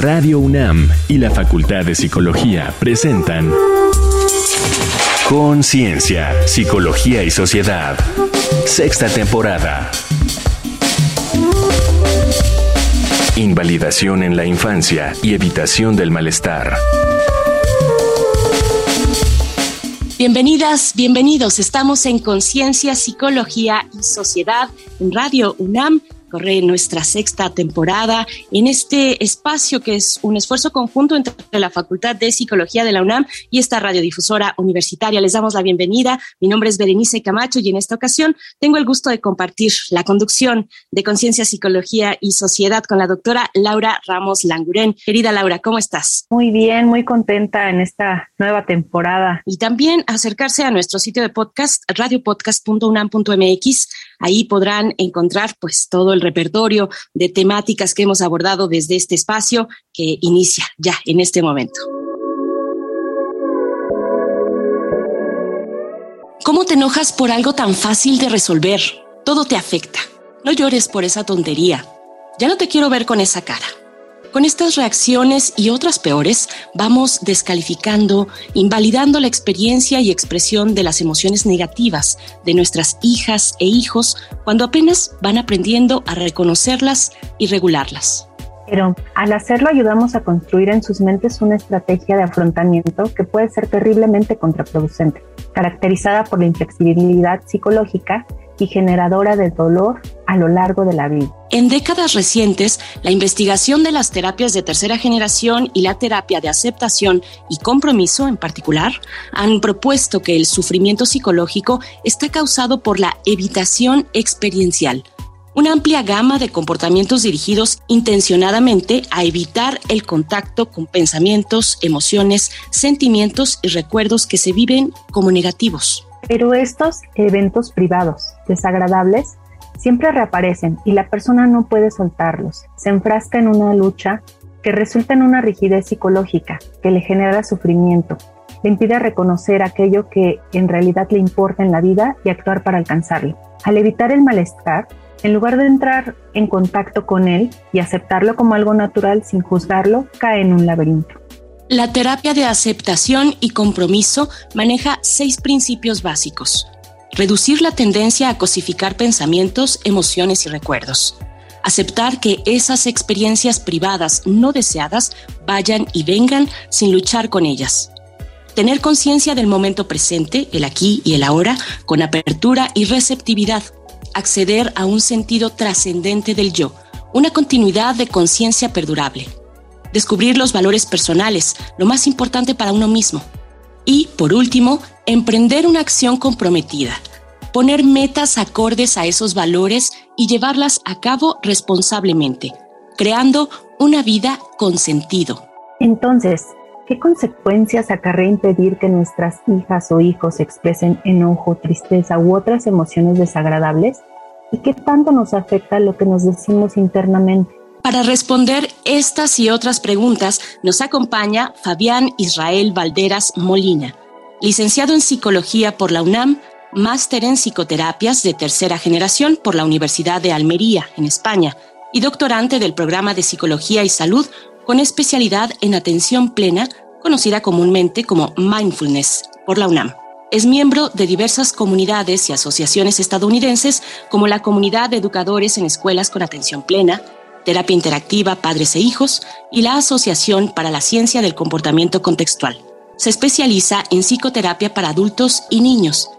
Radio UNAM y la Facultad de Psicología presentan Conciencia, Psicología y Sociedad. Sexta temporada. Invalidación en la infancia y evitación del malestar. Bienvenidas, bienvenidos. Estamos en Conciencia, Psicología y Sociedad en Radio UNAM corre nuestra sexta temporada en este espacio que es un esfuerzo conjunto entre la Facultad de Psicología de la UNAM y esta radiodifusora universitaria. Les damos la bienvenida. Mi nombre es Berenice Camacho y en esta ocasión tengo el gusto de compartir la conducción de Conciencia, Psicología y Sociedad con la doctora Laura Ramos Languren. Querida Laura, ¿cómo estás? Muy bien, muy contenta en esta nueva temporada. Y también acercarse a nuestro sitio de podcast, radiopodcast.unam.mx. Ahí podrán encontrar pues todo el repertorio de temáticas que hemos abordado desde este espacio que inicia ya en este momento. ¿Cómo te enojas por algo tan fácil de resolver? Todo te afecta. No llores por esa tontería. Ya no te quiero ver con esa cara. Con estas reacciones y otras peores, vamos descalificando, invalidando la experiencia y expresión de las emociones negativas de nuestras hijas e hijos cuando apenas van aprendiendo a reconocerlas y regularlas. Pero al hacerlo ayudamos a construir en sus mentes una estrategia de afrontamiento que puede ser terriblemente contraproducente, caracterizada por la inflexibilidad psicológica y generadora de dolor a lo largo de la vida. En décadas recientes, la investigación de las terapias de tercera generación y la terapia de aceptación y compromiso en particular han propuesto que el sufrimiento psicológico está causado por la evitación experiencial, una amplia gama de comportamientos dirigidos intencionadamente a evitar el contacto con pensamientos, emociones, sentimientos y recuerdos que se viven como negativos. Pero estos eventos privados desagradables siempre reaparecen y la persona no puede soltarlos. Se enfrasca en una lucha que resulta en una rigidez psicológica que le genera sufrimiento, le impide reconocer aquello que en realidad le importa en la vida y actuar para alcanzarlo. Al evitar el malestar, en lugar de entrar en contacto con él y aceptarlo como algo natural sin juzgarlo, cae en un laberinto. La terapia de aceptación y compromiso maneja seis principios básicos. Reducir la tendencia a cosificar pensamientos, emociones y recuerdos. Aceptar que esas experiencias privadas no deseadas vayan y vengan sin luchar con ellas. Tener conciencia del momento presente, el aquí y el ahora, con apertura y receptividad. Acceder a un sentido trascendente del yo, una continuidad de conciencia perdurable descubrir los valores personales, lo más importante para uno mismo. Y, por último, emprender una acción comprometida, poner metas acordes a esos valores y llevarlas a cabo responsablemente, creando una vida con sentido. Entonces, ¿qué consecuencias acarrea impedir que nuestras hijas o hijos expresen enojo, tristeza u otras emociones desagradables? ¿Y qué tanto nos afecta lo que nos decimos internamente? Para responder estas y otras preguntas nos acompaña Fabián Israel Valderas Molina, licenciado en Psicología por la UNAM, máster en Psicoterapias de tercera generación por la Universidad de Almería, en España, y doctorante del programa de Psicología y Salud con especialidad en atención plena, conocida comúnmente como Mindfulness, por la UNAM. Es miembro de diversas comunidades y asociaciones estadounidenses como la Comunidad de Educadores en Escuelas con Atención Plena, Terapia Interactiva Padres e Hijos y la Asociación para la Ciencia del Comportamiento Contextual. Se especializa en psicoterapia para adultos y niños.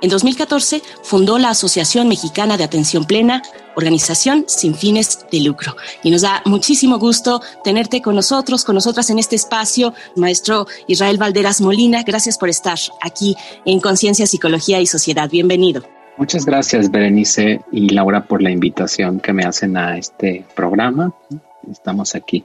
En 2014 fundó la Asociación Mexicana de Atención Plena, organización sin fines de lucro. Y nos da muchísimo gusto tenerte con nosotros, con nosotras en este espacio, maestro Israel Valderas Molina. Gracias por estar aquí en Conciencia, Psicología y Sociedad. Bienvenido. Muchas gracias, Berenice y Laura, por la invitación que me hacen a este programa. Estamos aquí.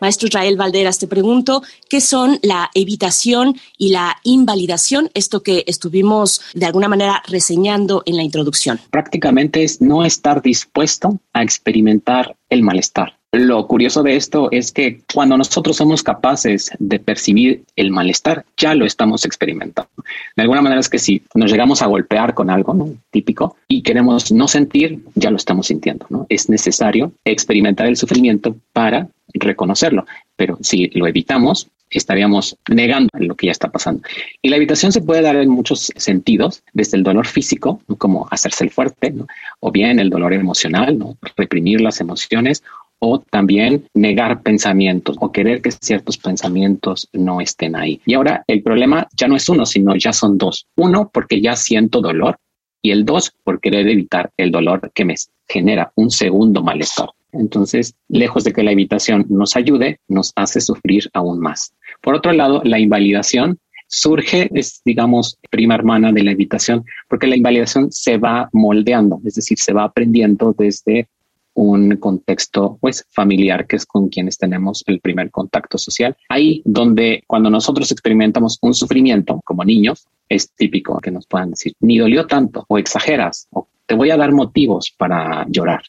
Maestro Israel Valderas, te pregunto, ¿qué son la evitación y la invalidación? Esto que estuvimos de alguna manera reseñando en la introducción. Prácticamente es no estar dispuesto a experimentar el malestar. Lo curioso de esto es que cuando nosotros somos capaces de percibir el malestar, ya lo estamos experimentando. De alguna manera es que si nos llegamos a golpear con algo ¿no? típico y queremos no sentir, ya lo estamos sintiendo. ¿no? Es necesario experimentar el sufrimiento para reconocerlo, pero si lo evitamos, estaríamos negando lo que ya está pasando. Y la evitación se puede dar en muchos sentidos, desde el dolor físico, como hacerse el fuerte, o bien el dolor emocional, reprimir las emociones, o también negar pensamientos o querer que ciertos pensamientos no estén ahí. Y ahora el problema ya no es uno, sino ya son dos. Uno, porque ya siento dolor y el dos, por querer evitar el dolor que me genera un segundo malestar. Entonces, lejos de que la evitación nos ayude, nos hace sufrir aún más. Por otro lado, la invalidación surge, es, digamos, prima hermana de la evitación, porque la invalidación se va moldeando, es decir, se va aprendiendo desde un contexto pues familiar que es con quienes tenemos el primer contacto social. Ahí donde cuando nosotros experimentamos un sufrimiento como niños, es típico que nos puedan decir, ni dolió tanto o exageras o te voy a dar motivos para llorar.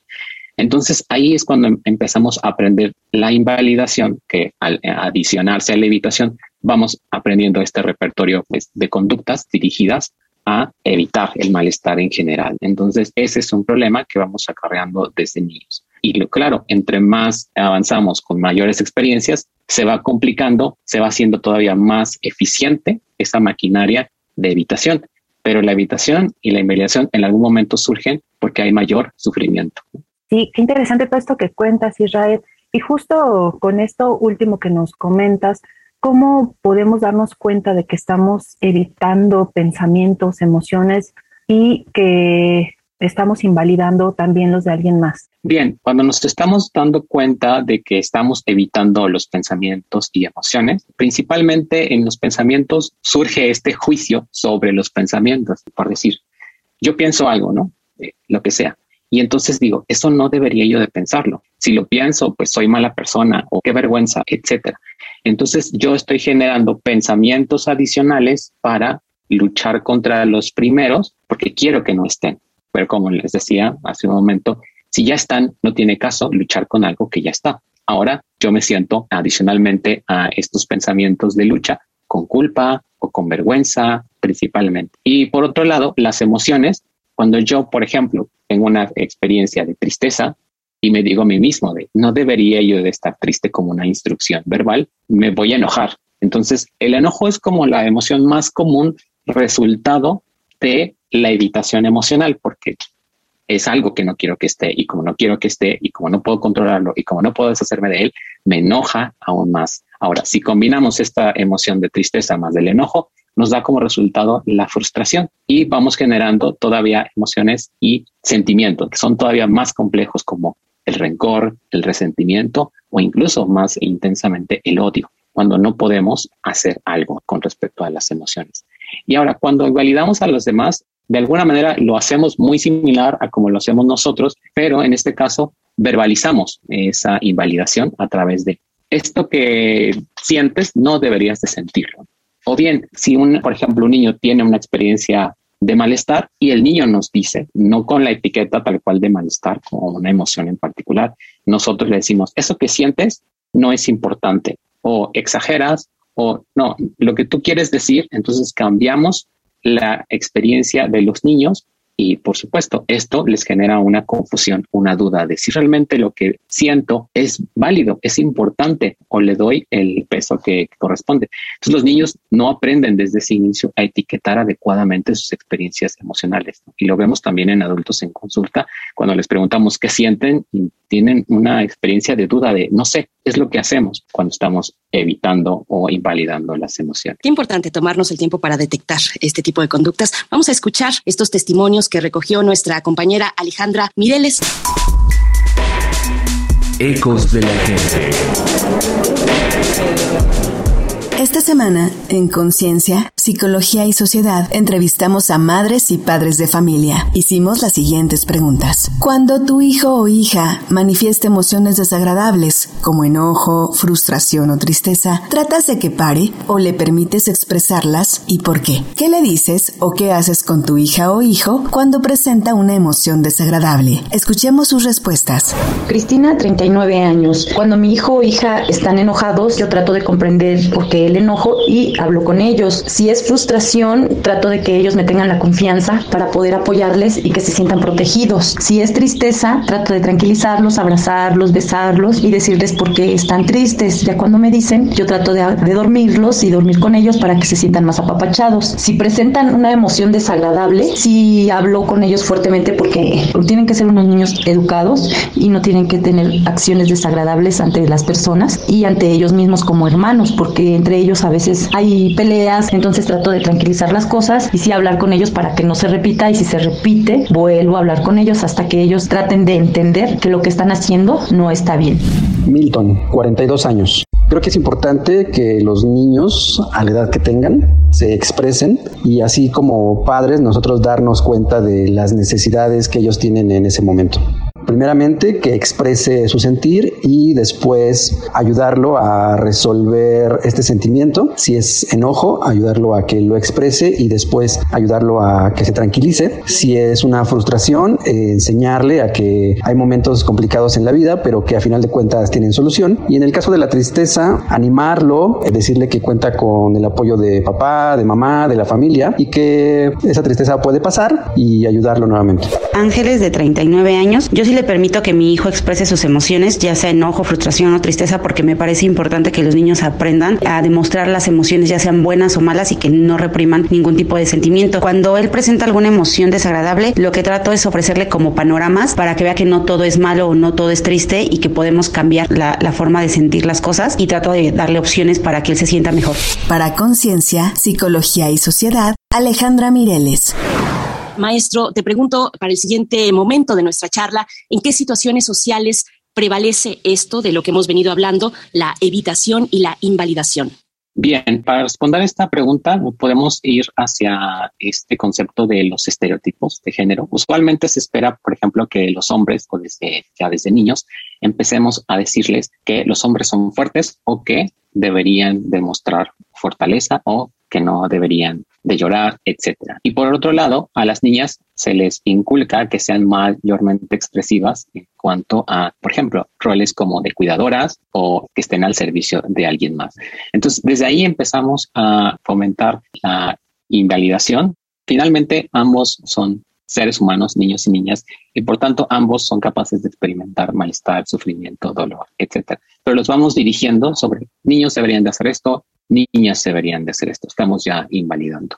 Entonces ahí es cuando em-, empezamos a aprender la invalidación, que al adicionarse a la evitación, vamos aprendiendo este repertorio pues, de conductas dirigidas a evitar el malestar en general. Entonces, ese es un problema que vamos acarreando desde niños. Y claro, entre más avanzamos con mayores experiencias, se va complicando, se va haciendo todavía más eficiente esa maquinaria de evitación. Pero la evitación y la invalidación en algún momento surgen porque hay mayor sufrimiento. Sí, qué interesante todo esto que cuentas, Israel. Y justo con esto último que nos comentas, ¿Cómo podemos darnos cuenta de que estamos evitando pensamientos, emociones y que estamos invalidando también los de alguien más? Bien, cuando nos estamos dando cuenta de que estamos evitando los pensamientos y emociones, principalmente en los pensamientos surge este juicio sobre los pensamientos, por decir, yo pienso algo, ¿no? Eh, lo que sea. Y entonces digo, eso no debería yo de pensarlo. Si lo pienso, pues soy mala persona o qué vergüenza, etcétera. Entonces yo estoy generando pensamientos adicionales para luchar contra los primeros porque quiero que no estén. Pero como les decía hace un momento, si ya están, no tiene caso luchar con algo que ya está. Ahora yo me siento adicionalmente a estos pensamientos de lucha con culpa o con vergüenza principalmente. Y por otro lado, las emociones, cuando yo, por ejemplo, tengo una experiencia de tristeza, y me digo a mí mismo de no debería yo de estar triste como una instrucción verbal, me voy a enojar. Entonces, el enojo es como la emoción más común resultado de la evitación emocional, porque es algo que no quiero que esté y como no quiero que esté y como no puedo controlarlo y como no puedo deshacerme de él, me enoja aún más. Ahora, si combinamos esta emoción de tristeza más del enojo, nos da como resultado la frustración y vamos generando todavía emociones y sentimientos que son todavía más complejos como el rencor, el resentimiento o incluso más intensamente el odio, cuando no podemos hacer algo con respecto a las emociones. Y ahora, cuando invalidamos a los demás, de alguna manera lo hacemos muy similar a como lo hacemos nosotros, pero en este caso verbalizamos esa invalidación a través de esto que sientes no deberías de sentirlo. O bien, si un, por ejemplo, un niño tiene una experiencia de malestar y el niño nos dice, no con la etiqueta tal cual de malestar, como una emoción en particular, nosotros le decimos, eso que sientes no es importante o exageras o no, lo que tú quieres decir, entonces cambiamos la experiencia de los niños y por supuesto, esto les genera una confusión, una duda de si realmente lo que siento es válido, es importante o le doy el peso que corresponde. Entonces los niños no aprenden desde ese inicio a etiquetar adecuadamente sus experiencias emocionales. Y lo vemos también en adultos en consulta, cuando les preguntamos qué sienten tienen una experiencia de duda de no sé, es lo que hacemos cuando estamos evitando o invalidando las emociones. Qué importante tomarnos el tiempo para detectar este tipo de conductas. Vamos a escuchar estos testimonios que recogió nuestra compañera Alejandra Mireles. Ecos de la gente. Esta semana, en Conciencia, Psicología y Sociedad entrevistamos a madres y padres de familia. Hicimos las siguientes preguntas. Cuando tu hijo o hija manifiesta emociones desagradables, como enojo, frustración o tristeza, ¿tratas de que pare o le permites expresarlas y por qué? ¿Qué le dices o qué haces con tu hija o hijo cuando presenta una emoción desagradable? Escuchemos sus respuestas. Cristina, 39 años. Cuando mi hijo o hija están enojados, yo trato de comprender por qué el enojo y hablo con ellos. Si es frustración, trato de que ellos me tengan la confianza para poder apoyarles y que se sientan protegidos. Si es tristeza, trato de tranquilizarlos, abrazarlos, besarlos y decirles por qué están tristes. Ya cuando me dicen, yo trato de, dormirlos y dormir con ellos para que se sientan más apapachados. Si presentan una emoción desagradable, sí hablo con ellos fuertemente porque tienen que ser unos niños educados y no tienen que tener acciones desagradables ante las personas y ante ellos mismos como hermanos, porque entre ellos a veces hay peleas, entonces trato de tranquilizar las cosas y sí hablar con ellos para que no se repita y si se repite, vuelvo a hablar con ellos hasta que ellos traten de entender que lo que están haciendo no está bien. Milton, 42 años. Creo que es importante que los niños, a la edad que tengan, se expresen y así como padres nosotros darnos cuenta de las necesidades que ellos tienen en ese momento primeramente que exprese su sentir y después ayudarlo a resolver este sentimiento. Si es enojo, ayudarlo a que lo exprese y después ayudarlo a que se tranquilice. Si es una frustración, eh, enseñarle a que hay momentos complicados en la vida, pero que a final de cuentas tienen solución. Y en el caso de la tristeza, animarlo, eh, decirle que cuenta con el apoyo de papá, de mamá, de la familia y que esa tristeza puede pasar y ayudarlo nuevamente. Ángeles de 39 años, yo sí permito que mi hijo exprese sus emociones, ya sea enojo, frustración o tristeza, porque me parece importante que los niños aprendan a demostrar las emociones, ya sean buenas o malas, y que no repriman ningún tipo de sentimiento. Cuando él presenta alguna emoción desagradable, lo que trato es ofrecerle como panoramas para que vea que no todo es malo o no todo es triste y que podemos cambiar la forma de sentir las cosas y trato de darle opciones para que él se sienta mejor. Para Conciencia, Psicología y Sociedad, Alejandra Mireles. Maestro, te pregunto para el siguiente momento de nuestra charla, ¿en qué situaciones sociales prevalece esto de lo que hemos venido hablando, la evitación y la invalidación? Bien, para responder a esta pregunta podemos ir hacia este concepto de los estereotipos de género. Usualmente se espera, por ejemplo, que los hombres, o desde, ya desde niños, empecemos a decirles que los hombres son fuertes o que deberían demostrar fortaleza o que no deberían de llorar, etcétera. Y por otro lado, a las niñas se les inculca que sean mayormente expresivas en cuanto a, por ejemplo, roles como de cuidadoras o que estén al servicio de alguien más. Entonces, desde ahí empezamos a fomentar la invalidación. Finalmente, ambos son seres humanos, niños y niñas, y por tanto ambos son capaces de experimentar malestar, sufrimiento, dolor, etcétera. Pero los vamos dirigiendo sobre niños deberían de hacer esto, niñas deberían de hacer esto. Estamos ya invalidando.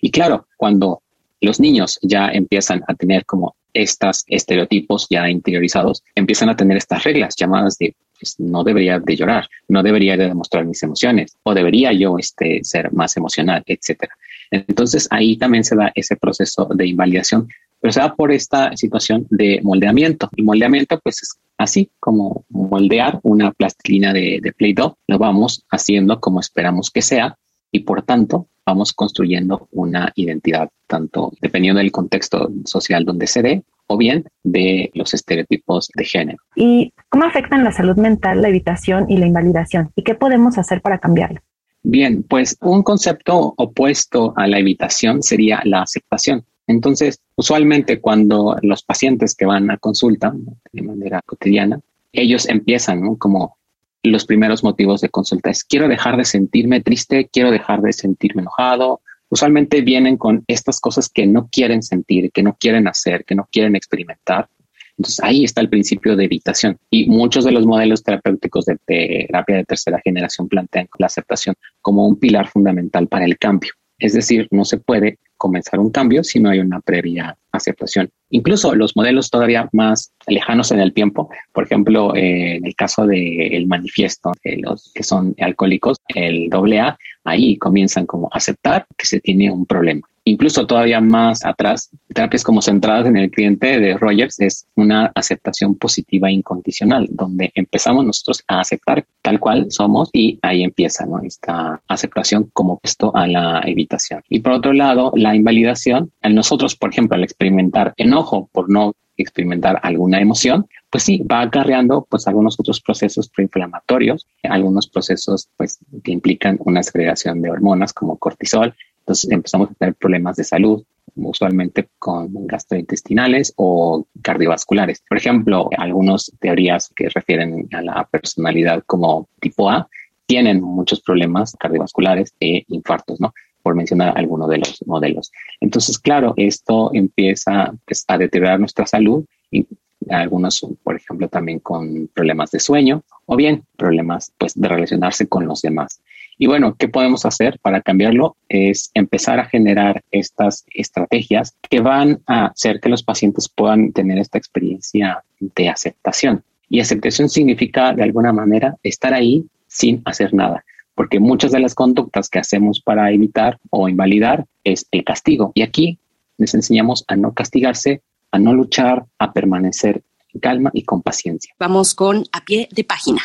Y claro, cuando los niños ya empiezan a tener como estos estereotipos ya interiorizados, empiezan a tener estas reglas llamadas de pues, no debería de llorar, no debería de demostrar mis emociones o debería yo este, ser más emocional, etcétera. Entonces ahí también se da ese proceso de invalidación, pero se da por esta situación de moldeamiento. Y moldeamiento pues es así como moldear una plastilina de, de Play-Doh, lo vamos haciendo como esperamos que sea y por tanto vamos construyendo una identidad, tanto dependiendo del contexto social donde se dé o bien de los estereotipos de género. ¿Y cómo afectan la salud mental, la evitación y la invalidación? ¿Y qué podemos hacer para cambiarlo? Bien, pues un concepto opuesto a la evitación sería la aceptación. Entonces, usualmente cuando los pacientes que van a consulta de manera cotidiana, ellos empiezan como los primeros motivos de consulta es quiero dejar de sentirme triste, quiero dejar de sentirme enojado. Usualmente vienen con estas cosas que no quieren sentir, que no quieren hacer, que no quieren experimentar. Entonces ahí está el principio de evitación y muchos de los modelos terapéuticos de terapia de tercera generación plantean la aceptación como un pilar fundamental para el cambio. Es decir, no se puede comenzar un cambio si no hay una previa aceptación. Incluso los modelos todavía más lejanos en el tiempo, por ejemplo, eh, en el caso del manifiesto de los que son alcohólicos, el AA, ahí comienzan como aceptar que se tiene un problema incluso todavía más atrás, terapias como centradas en el cliente de Rogers es una aceptación positiva incondicional, donde empezamos nosotros a aceptar tal cual somos y ahí empieza ¿no? esta aceptación como esto a la evitación. Y por otro lado, la invalidación, en nosotros, por ejemplo, al experimentar enojo por no experimentar alguna emoción, pues sí, va acarreando pues algunos otros procesos proinflamatorios, algunos procesos pues que implican una segregación de hormonas como cortisol. Entonces empezamos a tener problemas de salud, usualmente con gastrointestinales o cardiovasculares. Por ejemplo, algunas teorías que refieren a la personalidad como tipo A tienen muchos problemas cardiovasculares e infartos, ¿no? por mencionar alguno de los modelos. Entonces, claro, esto empieza pues, a deteriorar nuestra salud y algunos, por ejemplo, también con problemas de sueño o bien problemas pues, de relacionarse con los demás. Y bueno, ¿qué podemos hacer para cambiarlo? Es empezar a generar estas estrategias que van a hacer que los pacientes puedan tener esta experiencia de aceptación. Y aceptación significa, de alguna manera, estar ahí sin hacer nada porque muchas de las conductas que hacemos para evitar o invalidar es el castigo. Y aquí les enseñamos a no castigarse, a no luchar, a permanecer en calma y con paciencia. Vamos con a pie de página.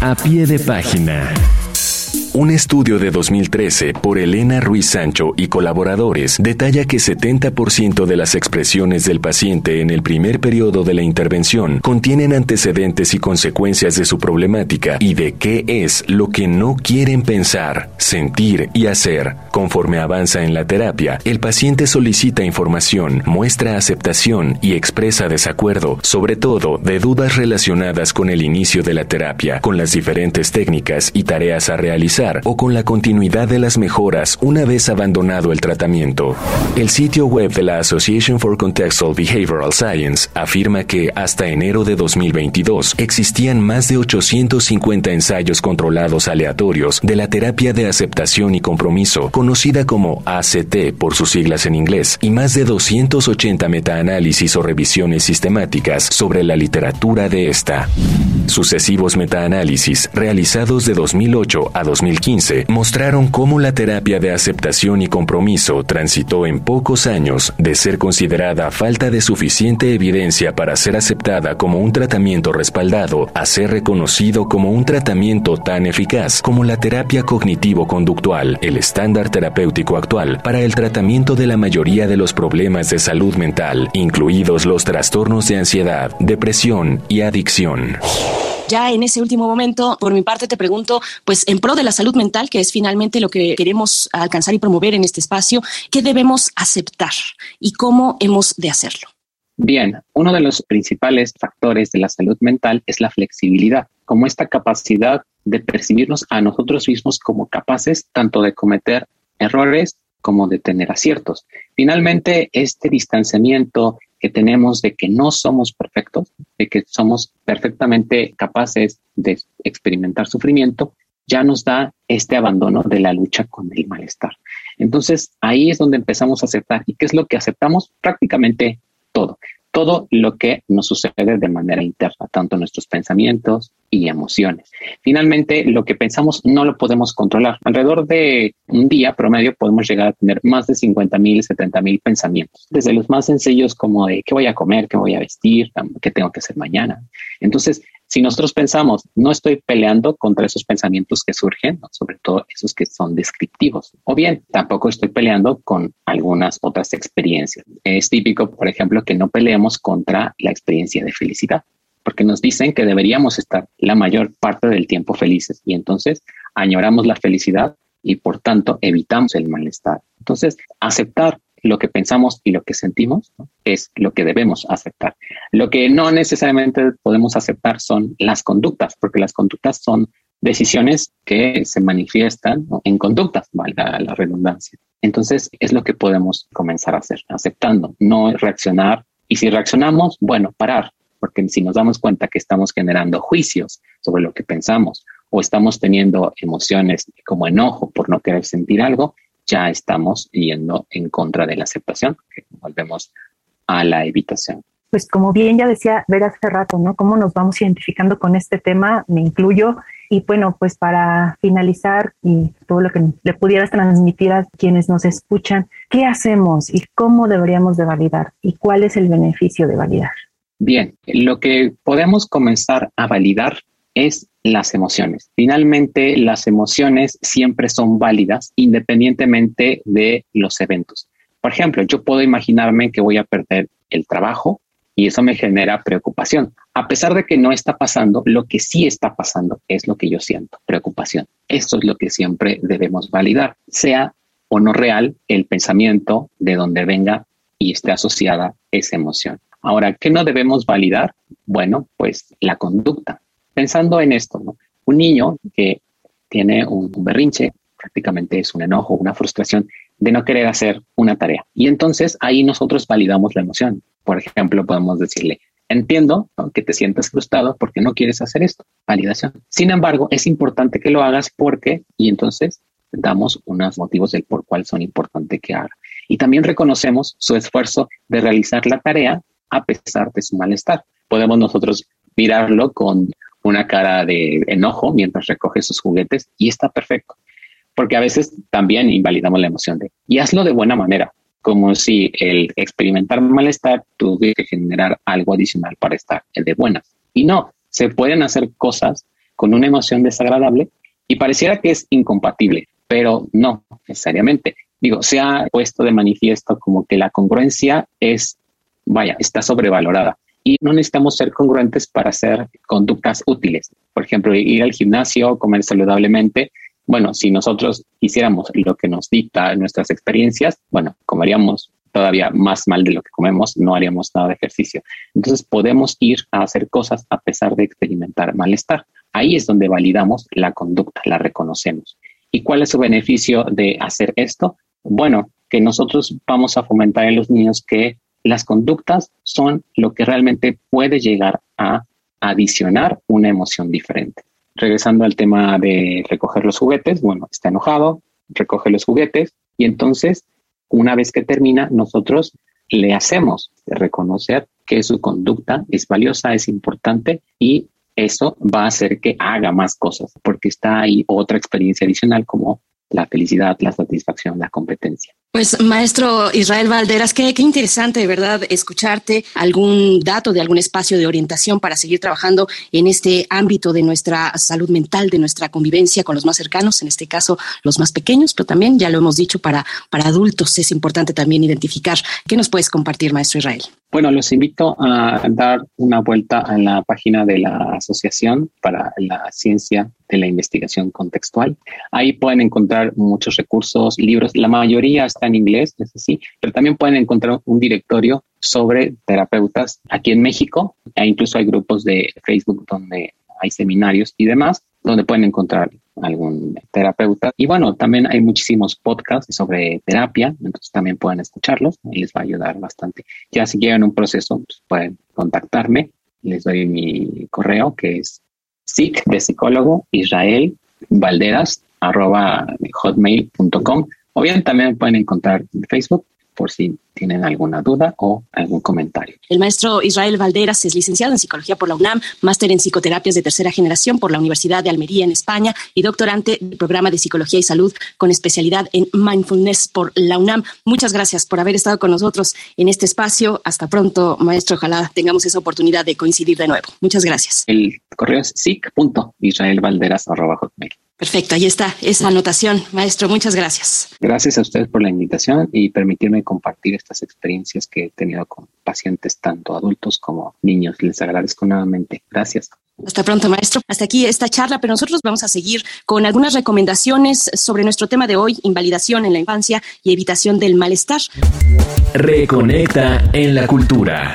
A pie de página. Un estudio de 2013 por Elena Ruiz Sancho y colaboradores detalla que 70% de las expresiones del paciente en el primer periodo de la intervención contienen antecedentes y consecuencias de su problemática y de qué es lo que no quieren pensar, sentir y hacer. Conforme avanza en la terapia, el paciente solicita información, muestra aceptación y expresa desacuerdo, sobre todo de dudas relacionadas con el inicio de la terapia, con las diferentes técnicas y tareas a realizar o con la continuidad de las mejoras una vez abandonado el tratamiento. El sitio web de la Association for Contextual Behavioral Science afirma que hasta enero de 2022 existían más de 850 ensayos controlados aleatorios de la terapia de aceptación y compromiso, conocida como ACT por sus siglas en inglés, y más de 280 metaanálisis o revisiones sistemáticas sobre la literatura de esta. Sucesivos metaanálisis realizados de 2008 a 2015 mostraron cómo la terapia de aceptación y compromiso transitó en pocos años de ser considerada falta de suficiente evidencia para ser aceptada como un tratamiento respaldado a ser reconocido como un tratamiento tan eficaz como la terapia cognitivo-conductual, el estándar terapéutico actual para el tratamiento de la mayoría de los problemas de salud mental, incluidos los trastornos de ansiedad, depresión y adicción. Ya en ese último momento, por mi parte, te pregunto, pues en pro de la salud mental, que es finalmente lo que queremos alcanzar y promover en este espacio, ¿qué debemos aceptar y cómo hemos de hacerlo? Bien, uno de los principales factores de la salud mental es la flexibilidad, como esta capacidad de percibirnos a nosotros mismos como capaces tanto de cometer errores como de tener aciertos. Finalmente, este distanciamiento que tenemos de que no somos perfectos, de que somos perfectamente capaces de experimentar sufrimiento, ya nos da este abandono de la lucha con el malestar. Entonces, ahí es donde empezamos a aceptar. ¿Y qué es lo que aceptamos? Prácticamente todo todo lo que nos sucede de manera interna, tanto nuestros pensamientos y emociones. Finalmente, lo que pensamos no lo podemos controlar. Alrededor de un día promedio podemos llegar a tener más de 50 mil, 70 mil pensamientos, desde los más sencillos como de qué voy a comer, qué voy a vestir, qué tengo que hacer mañana. Entonces, si nosotros pensamos, no estoy peleando contra esos pensamientos que surgen, sobre todo esos que son descriptivos, o bien tampoco estoy peleando con algunas otras experiencias. Es típico, por ejemplo, que no peleemos contra la experiencia de felicidad, porque nos dicen que deberíamos estar la mayor parte del tiempo felices y entonces añoramos la felicidad y por tanto evitamos el malestar. Entonces, aceptar lo que pensamos y lo que sentimos es lo que debemos aceptar. Lo que no necesariamente podemos aceptar son las conductas, porque las conductas son decisiones que se manifiestan en conductas, valga la redundancia. Entonces, es lo que podemos comenzar a hacer, aceptando, no reaccionar. Y si reaccionamos, bueno, parar, porque si nos damos cuenta que estamos generando juicios sobre lo que pensamos o estamos teniendo emociones como enojo por no querer sentir algo, ya estamos yendo en contra de la aceptación, que volvemos a la evitación. pues como bien ya decía Ver hace rato, ¿no? Cómo nos vamos identificando con este tema, me incluyo. Y bueno, pues para finalizar y todo lo que le pudieras transmitir a quienes nos escuchan, ¿qué hacemos y cómo deberíamos de validar y cuál es el beneficio de validar? Bien, lo que podemos comenzar a validar es las emociones. Finalmente, las emociones siempre son válidas independientemente de los eventos. Por ejemplo, yo puedo imaginarme que voy a perder el trabajo y eso me genera preocupación. A pesar de que no está pasando, lo que sí está pasando es lo que yo siento, preocupación. Esto es lo que siempre debemos validar, sea o no real el pensamiento de donde venga y esté asociada esa emoción. Ahora, ¿qué no debemos validar? Bueno, pues la conducta. Pensando en esto, un niño que tiene un berrinche, prácticamente es un enojo, una frustración de no querer hacer una tarea. Y entonces ahí nosotros validamos la emoción. Por ejemplo, podemos decirle, entiendo que te sientas frustrado porque no quieres hacer esto. Validación. Sin embargo, es importante que lo hagas porque, y entonces damos unos motivos del por cuál son importantes que haga. Y también reconocemos su esfuerzo de realizar la tarea a pesar de su malestar. Podemos nosotros mirarlo con una cara de enojo mientras recoge sus juguetes y está perfecto. Porque a veces también invalidamos la emoción de, y hazlo de buena manera como si el experimentar malestar tuviera que generar algo adicional para estar de buenas. Y no, se pueden hacer cosas con una emoción desagradable y pareciera que es incompatible, pero no necesariamente. Digo, se ha puesto de manifiesto como que la congruencia es, vaya, está sobrevalorada y no necesitamos ser congruentes para hacer conductas útiles. Por ejemplo, ir al gimnasio, comer saludablemente, bueno, si nosotros hiciéramos lo que nos dicta nuestras experiencias, bueno, comeríamos todavía más mal de lo que comemos, no haríamos nada de ejercicio. Entonces podemos ir a hacer cosas a pesar de experimentar malestar. Ahí es donde validamos la conducta, la reconocemos. ¿Y cuál es su beneficio de hacer esto? Bueno, que nosotros vamos a fomentar en los niños que las conductas son lo que realmente puede llegar a adicionar una emoción diferente regresando al tema de recoger los juguetes, bueno, está enojado, recoge los juguetes y entonces, una vez que termina, nosotros le hacemos reconocer que su conducta es valiosa, es importante y eso va a hacer que haga más cosas porque está ahí otra experiencia adicional como la felicidad, la satisfacción, la competencia. Pues maestro Israel Valderas, qué, qué interesante de verdad escucharte algún dato de algún espacio de orientación para seguir trabajando en este ámbito de nuestra salud mental, de nuestra convivencia con los más cercanos, en este caso los más pequeños, pero también ya lo hemos dicho para, para adultos es importante también identificar. ¿Qué nos puedes compartir, maestro Israel? Bueno, los invito a dar una vuelta a la página de la Asociación para la Ciencia de la Investigación Contextual. Ahí pueden encontrar muchos recursos, libros, la mayoría está en inglés, es así, pero también pueden encontrar un directorio sobre terapeutas aquí en México. E incluso hay grupos de Facebook donde hay seminarios y demás donde pueden encontrar algún terapeuta. Y bueno, también hay muchísimos podcasts sobre terapia, entonces también pueden escucharlos y les va a ayudar bastante. Ya si llegan un proceso, pues pueden contactarme. Les doy mi correo que es psic de psicólogo Israel Valderas hotmail.com o bien también pueden encontrar en Facebook por si tienen alguna duda o algún comentario. El maestro Israel Valderas es licenciado en psicología por la UNAM, máster en psicoterapias de tercera generación por la Universidad de Almería en España y doctorante del programa de psicología y salud con especialidad en mindfulness por la UNAM. Muchas gracias por haber estado con nosotros en este espacio. Hasta pronto, maestro. Ojalá tengamos esa oportunidad de coincidir de nuevo. Muchas gracias. El correo es sic.israelvalderas.hotmail. Perfecto, ahí está esa anotación. Maestro, muchas gracias. Gracias a ustedes por la invitación y permitirme compartir estas experiencias que he tenido con pacientes, tanto adultos como niños. Les agradezco nuevamente. Gracias. Hasta pronto, maestro. Hasta aquí esta charla, pero nosotros vamos a seguir con algunas recomendaciones sobre nuestro tema de hoy, invalidación en la infancia y evitación del malestar. Reconecta en la cultura.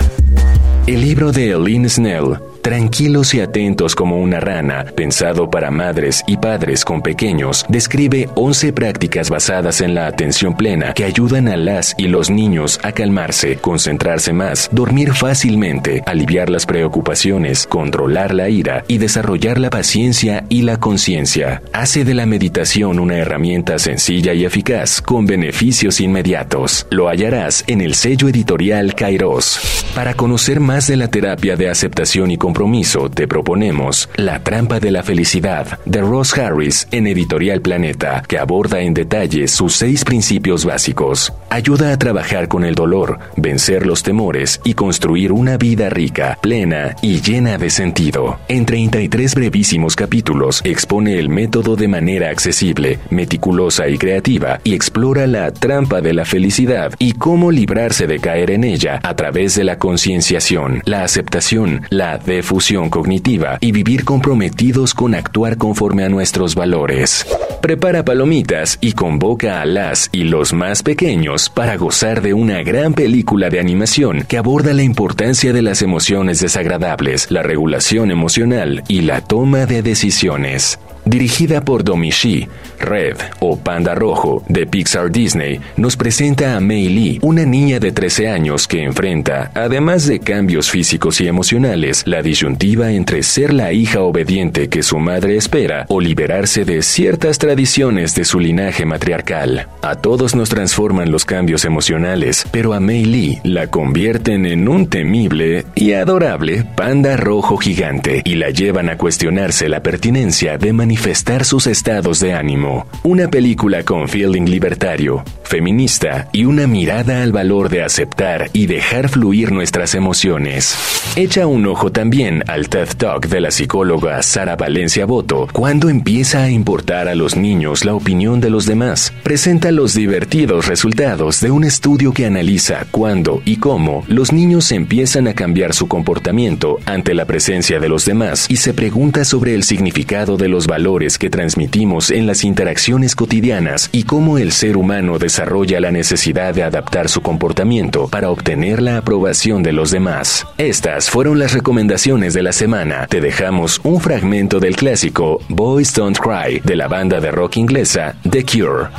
El libro de Lynn Snell Tranquilos y atentos como una rana, pensado para madres y padres con pequeños, describe 11 prácticas basadas en la atención plena que ayudan a las y los niños a calmarse, concentrarse más, dormir fácilmente, aliviar las preocupaciones, controlar la ira y desarrollar la paciencia y la conciencia. Hace de la meditación una herramienta sencilla y eficaz con beneficios inmediatos. Lo hallarás en el sello editorial Kairos. Para conocer más de la terapia de aceptación y compromiso, te proponemos La trampa de la felicidad de Ross Harris en Editorial Planeta, que aborda en detalle sus seis principios básicos. Ayuda a trabajar con el dolor, vencer los temores y construir una vida rica, plena y llena de sentido. En 33 brevísimos capítulos expone el método de manera accesible, meticulosa y creativa y explora la trampa de la felicidad y cómo librarse de caer en ella a través de la concienciación, la aceptación, la de fusión cognitiva y vivir comprometidos con actuar conforme a nuestros valores. Prepara palomitas y convoca a las y los más pequeños para gozar de una gran película de animación que aborda la importancia de las emociones desagradables, la regulación emocional y la toma de decisiones. Dirigida por Domishi, Red o Panda Rojo de Pixar Disney nos presenta a Mei Lee, una niña de 13 años que enfrenta, además de cambios físicos y emocionales, la disyuntiva entre ser la hija obediente que su madre espera o liberarse de ciertas tradiciones de su linaje matriarcal. A todos nos transforman los cambios emocionales, pero a Mei Lee la convierten en un temible y adorable panda rojo gigante y la llevan a cuestionarse la pertinencia de manifestar sus estados de ánimo. Una película con feeling libertario, feminista y una mirada al valor de aceptar y dejar fluir nuestras emociones. Echa un ojo también al TED Talk de la psicóloga Sara Valencia Boto cuando empieza a importar a los niños la opinión de los demás. Presenta los divertidos resultados de un estudio que analiza cuándo y cómo los niños empiezan a cambiar su comportamiento ante la presencia de los demás y se pregunta sobre el significado de los valores que transmitimos en las interacciones cotidianas y cómo el ser humano desarrolla la necesidad de adaptar su comportamiento para obtener la aprobación de los demás. Estas fueron las recomendaciones de la semana. Te dejamos un fragmento del clásico Boys Don't Cry de la banda de rock inglesa The Cure.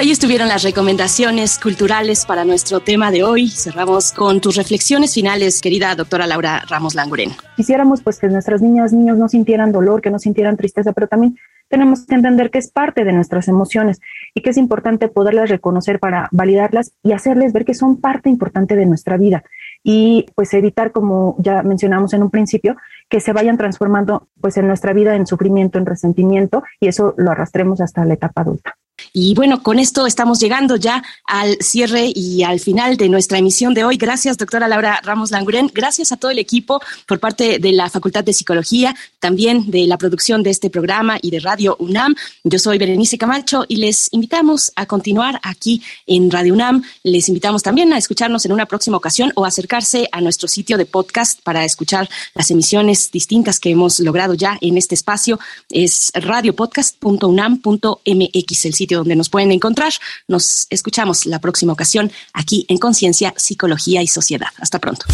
Ahí estuvieron las recomendaciones culturales para nuestro tema de hoy. Cerramos con tus reflexiones finales, querida doctora Laura Ramos Languren. Quisiéramos pues que nuestras niñas, niños no sintieran dolor, que no sintieran tristeza, pero también tenemos que entender que es parte de nuestras emociones y que es importante poderlas reconocer para validarlas y hacerles ver que son parte importante de nuestra vida y pues evitar, como ya mencionamos en un principio, que se vayan transformando pues en nuestra vida en sufrimiento, en resentimiento y eso lo arrastremos hasta la etapa adulta. Y bueno, con esto estamos llegando ya al cierre y al final de nuestra emisión de hoy. Gracias, doctora Laura Ramos Languren. Gracias a todo el equipo por parte de la Facultad de Psicología, también de la producción de este programa y de Radio UNAM. Yo soy Berenice Camacho y les invitamos a continuar aquí en Radio UNAM. Les invitamos también a escucharnos en una próxima ocasión o acercarse a nuestro sitio de podcast para escuchar las emisiones distintas que hemos logrado ya en este espacio. Es radiopodcast.unam.mx, el donde nos pueden encontrar. Nos escuchamos la próxima ocasión aquí en Conciencia, Psicología y Sociedad. Hasta pronto.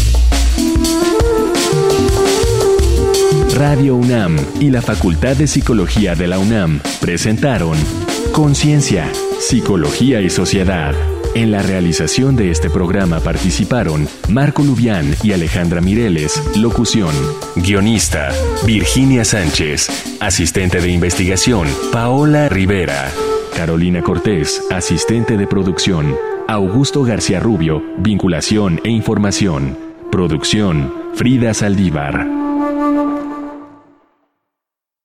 Radio UNAM y la Facultad de Psicología de la UNAM presentaron Conciencia, Psicología y Sociedad. En la realización de este programa participaron Marco Lubián y Alejandra Mireles, locución, guionista, Virginia Sánchez, asistente de investigación, Paola Rivera. Carolina Cortés, asistente de producción. Augusto García Rubio, vinculación e información. Producción, Frida Saldívar.